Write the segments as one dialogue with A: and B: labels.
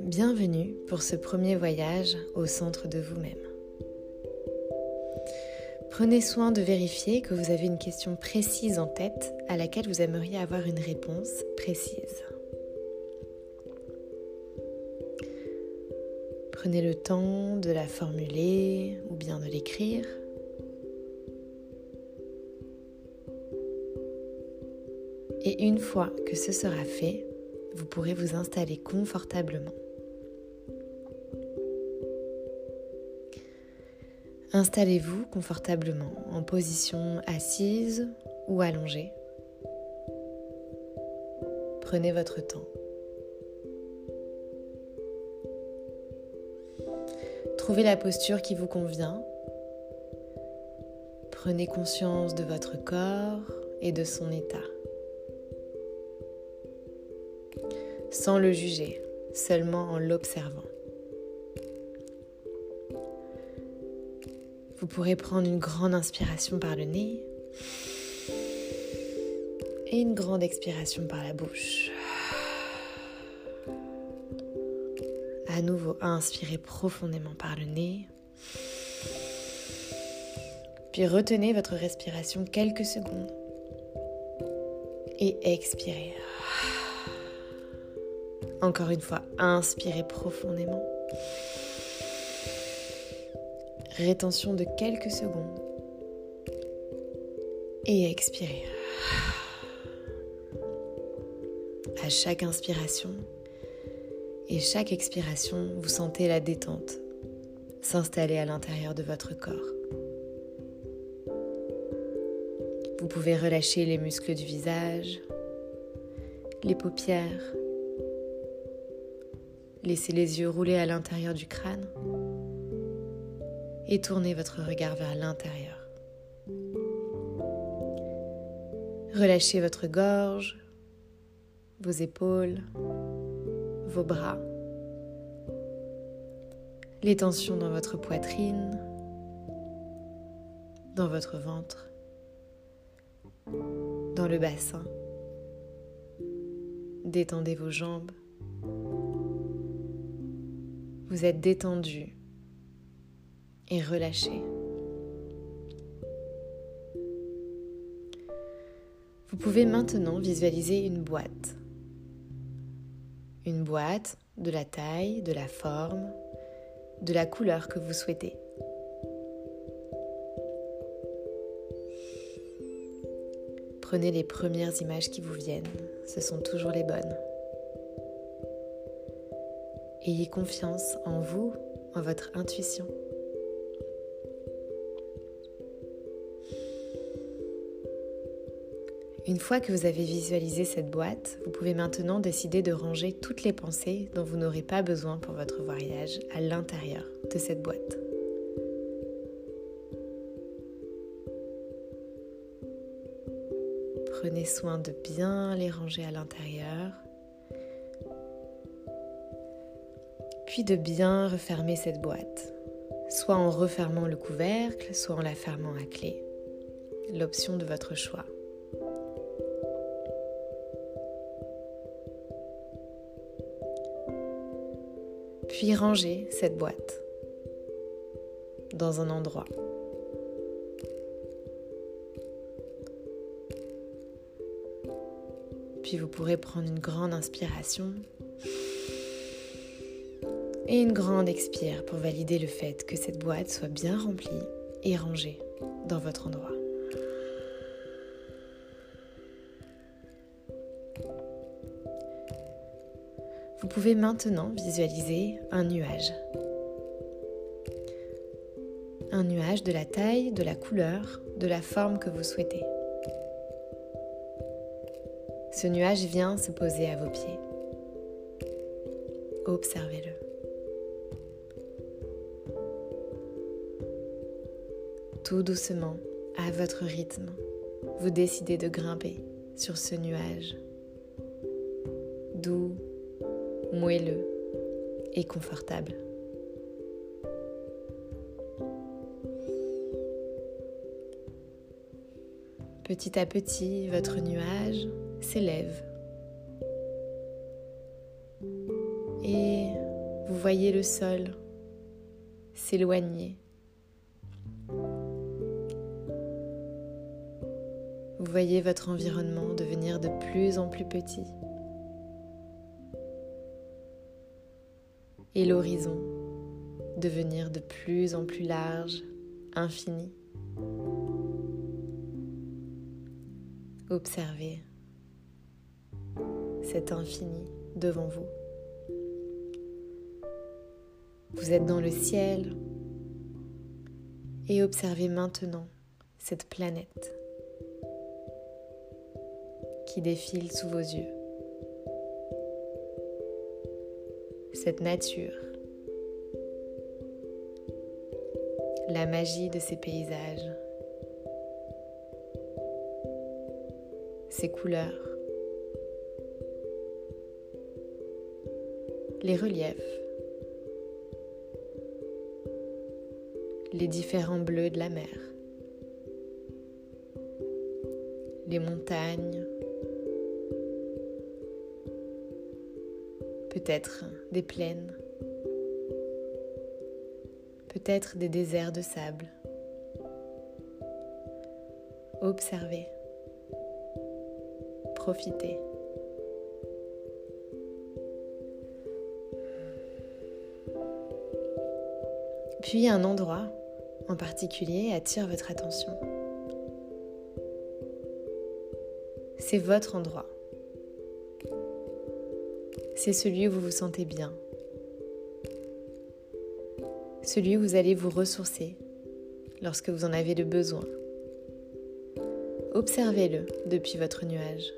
A: Bienvenue pour ce premier voyage au centre de vous-même. Prenez soin de vérifier que vous avez une question précise en tête à laquelle vous aimeriez avoir une réponse précise. Prenez le temps de la formuler ou bien de l'écrire. Et une fois que ce sera fait, vous pourrez vous installer confortablement. Installez-vous confortablement en position assise ou allongée. Prenez votre temps. Trouvez la posture qui vous convient. Prenez conscience de votre corps et de son état. Sans le juger, seulement en l'observant. Vous pourrez prendre une grande inspiration par le nez et une grande expiration par la bouche. À nouveau, inspirez profondément par le nez. Puis retenez votre respiration quelques secondes. Et expirez. Encore une fois, inspirez profondément. Rétention de quelques secondes. Et expirez. À chaque inspiration et chaque expiration, vous sentez la détente s'installer à l'intérieur de votre corps. Vous pouvez relâcher les muscles du visage, les paupières, laisser les yeux rouler à l'intérieur du crâne et tournez votre regard vers l'intérieur. Relâchez votre gorge, vos épaules, vos bras, les tensions dans votre poitrine, dans votre ventre, dans le bassin. Détendez vos jambes. Vous êtes détendu et relâchez. Vous pouvez maintenant visualiser une boîte. Une boîte de la taille, de la forme, de la couleur que vous souhaitez. Prenez les premières images qui vous viennent, ce sont toujours les bonnes. Ayez confiance en vous, en votre intuition. Une fois que vous avez visualisé cette boîte, vous pouvez maintenant décider de ranger toutes les pensées dont vous n'aurez pas besoin pour votre voyage à l'intérieur de cette boîte. Prenez soin de bien les ranger à l'intérieur, de bien refermer cette boîte, soit en refermant le couvercle, soit en la fermant à clé, l'option de votre choix. puis ranger cette boîte dans un endroit. Puis vous pourrez prendre une grande inspiration et une grande expire pour valider le fait que cette boîte soit bien remplie et rangée dans votre endroit. Vous pouvez maintenant visualiser un nuage. Un nuage de la taille, de la couleur, de la forme que vous souhaitez. Ce nuage vient se poser à vos pieds. Observez-le. Tout doucement, à votre rythme, vous décidez de grimper sur ce nuage doux moelleux et confortable. Petit à petit, votre nuage s'élève. Et vous voyez le sol s'éloigner. Voyez votre environnement devenir de plus en plus petit. Et l'horizon devenir de plus en plus large, infini. Observez cet infini devant vous. Vous êtes dans le ciel et observez maintenant cette planète qui défile sous vos yeux. Cette nature, la magie de ces paysages, ces couleurs, les reliefs, les différents bleus de la mer, les montagnes, peut-être des plaines, peut-être des déserts de sable. Observez, profitez. Puis un endroit en particulier attire votre attention. C'est votre endroit. C'est celui où vous vous sentez bien. Celui où vous allez vous ressourcer lorsque vous en avez le besoin. Observez-le depuis votre nuage.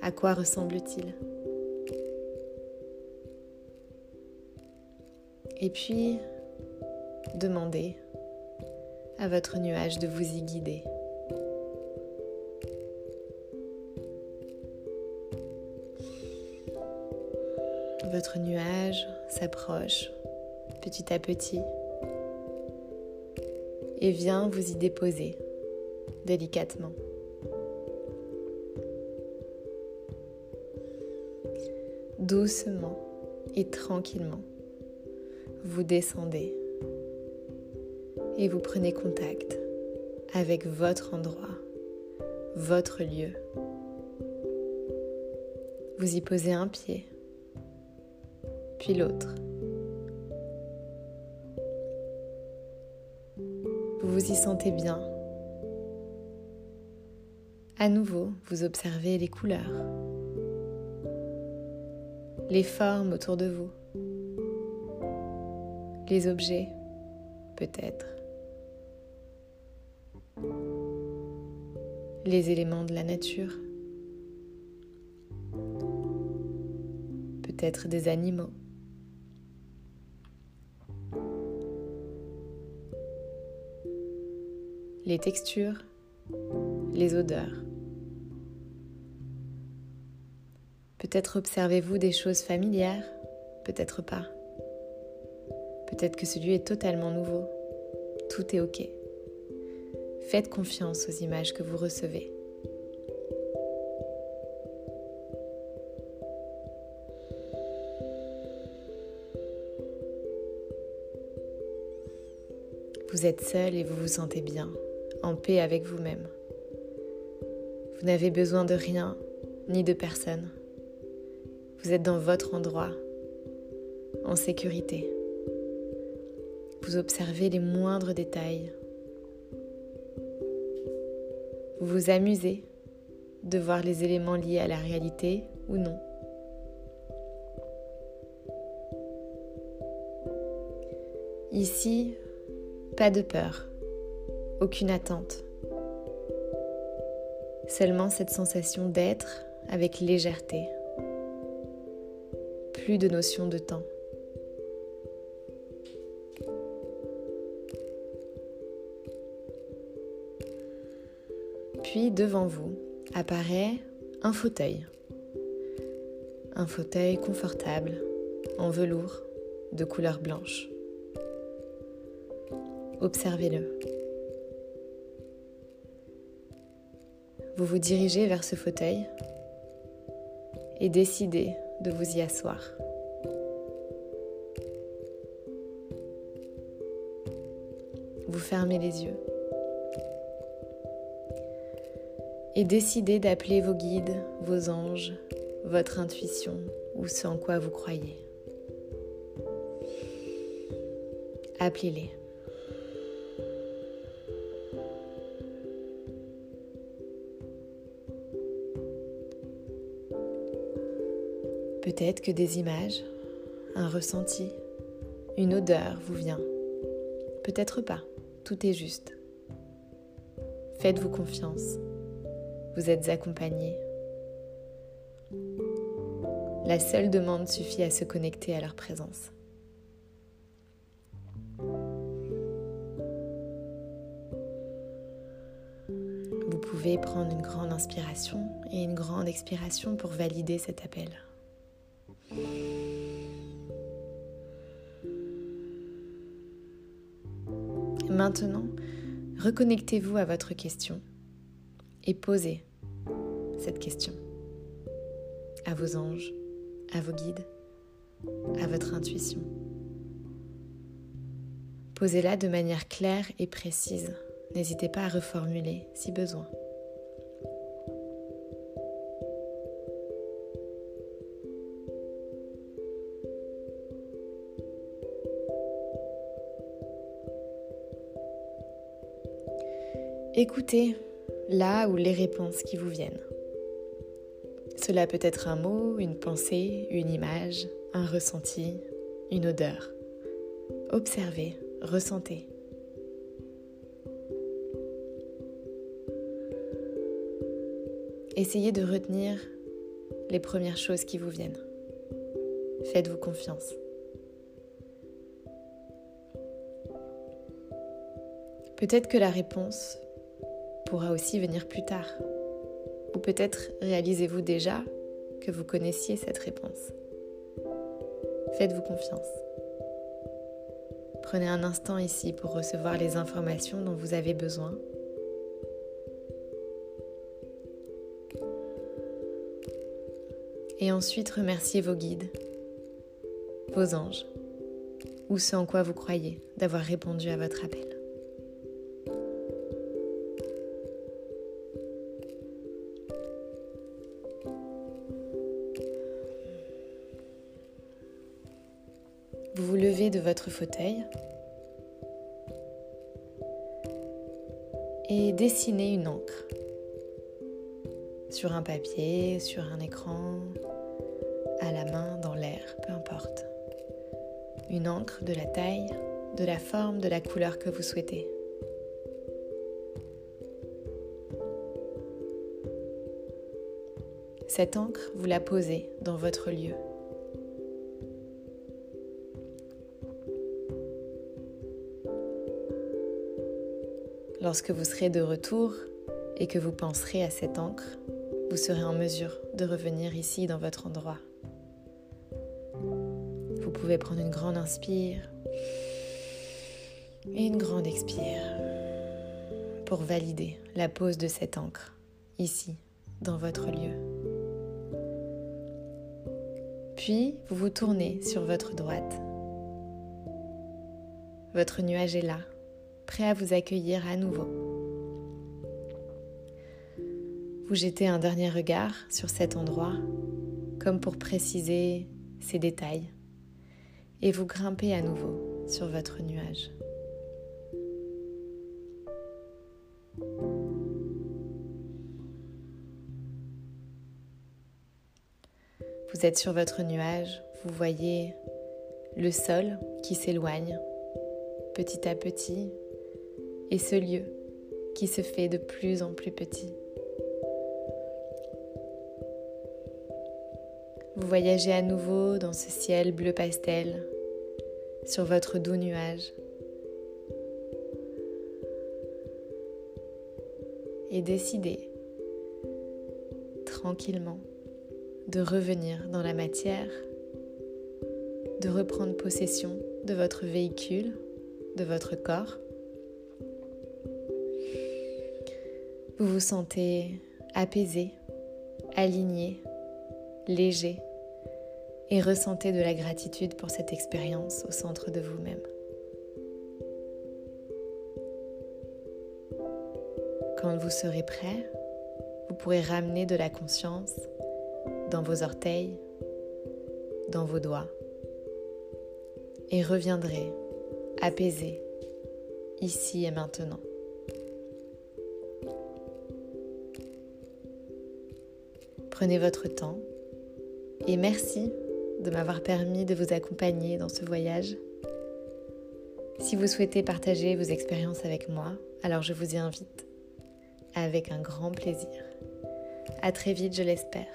A: À quoi ressemble-t-il? Et puis, demandez à votre nuage de vous y guider. Votre nuage s'approche petit à petit et vient vous y déposer délicatement. Doucement et tranquillement, vous descendez et vous prenez contact avec votre endroit, votre lieu. Vous y posez un pied, puis l'autre. Vous vous y sentez bien. À nouveau, vous observez les couleurs, les formes autour de vous, les objets, peut-être. les éléments de la nature, peut-être des animaux. Les textures, les odeurs. Peut-être observez-vous des choses familières, peut-être pas. Peut-être que celui est totalement nouveau. Tout est OK. Faites confiance aux images que vous recevez. Vous êtes seul et vous vous sentez bien, paix avec vous-même. Vous n'avez besoin de rien ni de personne. Vous êtes dans votre endroit, en sécurité. Vous observez les moindres détails vous vous amusez de voir les éléments liés à la réalité ou non. Ici, pas de peur, aucune attente. Seulement cette sensation d'être avec légèreté. Plus de notion de temps. Puis devant vous apparaît un fauteuil. Un fauteuil confortable en velours de couleur blanche. Observez-le. Vous vous dirigez vers ce fauteuil et décidez de vous y asseoir. Vous fermez les yeux et décidez d'appeler vos guides, vos anges, votre intuition ou ce en quoi vous croyez. Appelez-les. Peut-être que des images, un ressenti, une odeur vous vient. Peut-être pas, tout est juste. Faites-vous confiance. Vous êtes accompagné. La seule demande suffit à se connecter à leur présence. Vous pouvez prendre une grande inspiration et une grande expiration pour valider cet appel. Maintenant, reconnectez-vous à votre question et posez cette question à vos anges, à vos guides, à votre intuition. Posez-la de manière claire et précise. N'hésitez pas à reformuler si besoin. Écoutez là où les réponses qui vous viennent. Cela peut être un mot, une pensée, une image, un ressenti, une odeur. Observez, ressentez. Essayez de retenir les premières choses qui vous viennent. Faites-vous confiance. Peut-être que la réponse pourra aussi venir plus tard. Ou peut-être réalisez-vous déjà que vous connaissiez cette réponse. Faites-vous confiance. Prenez un instant ici pour recevoir les informations dont vous avez besoin. Et ensuite remerciez vos guides, vos anges, ou ce en quoi vous croyez d'avoir répondu à votre appel. Et dessinez une encre sur un papier, sur un écran, à la main, dans l'air, peu importe. Une encre de la taille, de la forme, de la couleur que vous souhaitez. Cette encre, vous la posez dans votre lieu. Lorsque vous serez de retour et que vous penserez à cette encre, vous serez en mesure de revenir ici dans votre endroit. Vous pouvez prendre une grande inspire et une grande expire pour valider la pose de cette encre ici dans votre lieu. Puis vous vous tournez sur votre droite. Votre nuage est là, prêt à vous accueillir à nouveau. Vous jetez un dernier regard sur cet endroit, comme pour préciser ses détails, et vous grimpez à nouveau sur votre nuage. Vous êtes sur votre nuage, vous voyez le sol qui s'éloigne petit à petit et ce lieu qui se fait de plus en plus petit. Vous voyagez à nouveau dans ce ciel bleu pastel, sur votre doux nuage. Et décidez tranquillement de revenir dans la matière, de reprendre possession de votre véhicule, de votre corps Vous vous sentez apaisé, aligné, léger et ressentez de la gratitude pour cette expérience au centre de vous-même. Quand vous serez prêt, vous pourrez ramener de la conscience dans vos orteils, dans vos doigts, et reviendrez apaisé ici et maintenant. Prenez votre temps et merci de m'avoir permis de vous accompagner dans ce voyage. Si vous souhaitez partager vos expériences avec moi, alors je vous y invite avec un grand plaisir. À très vite, je l'espère.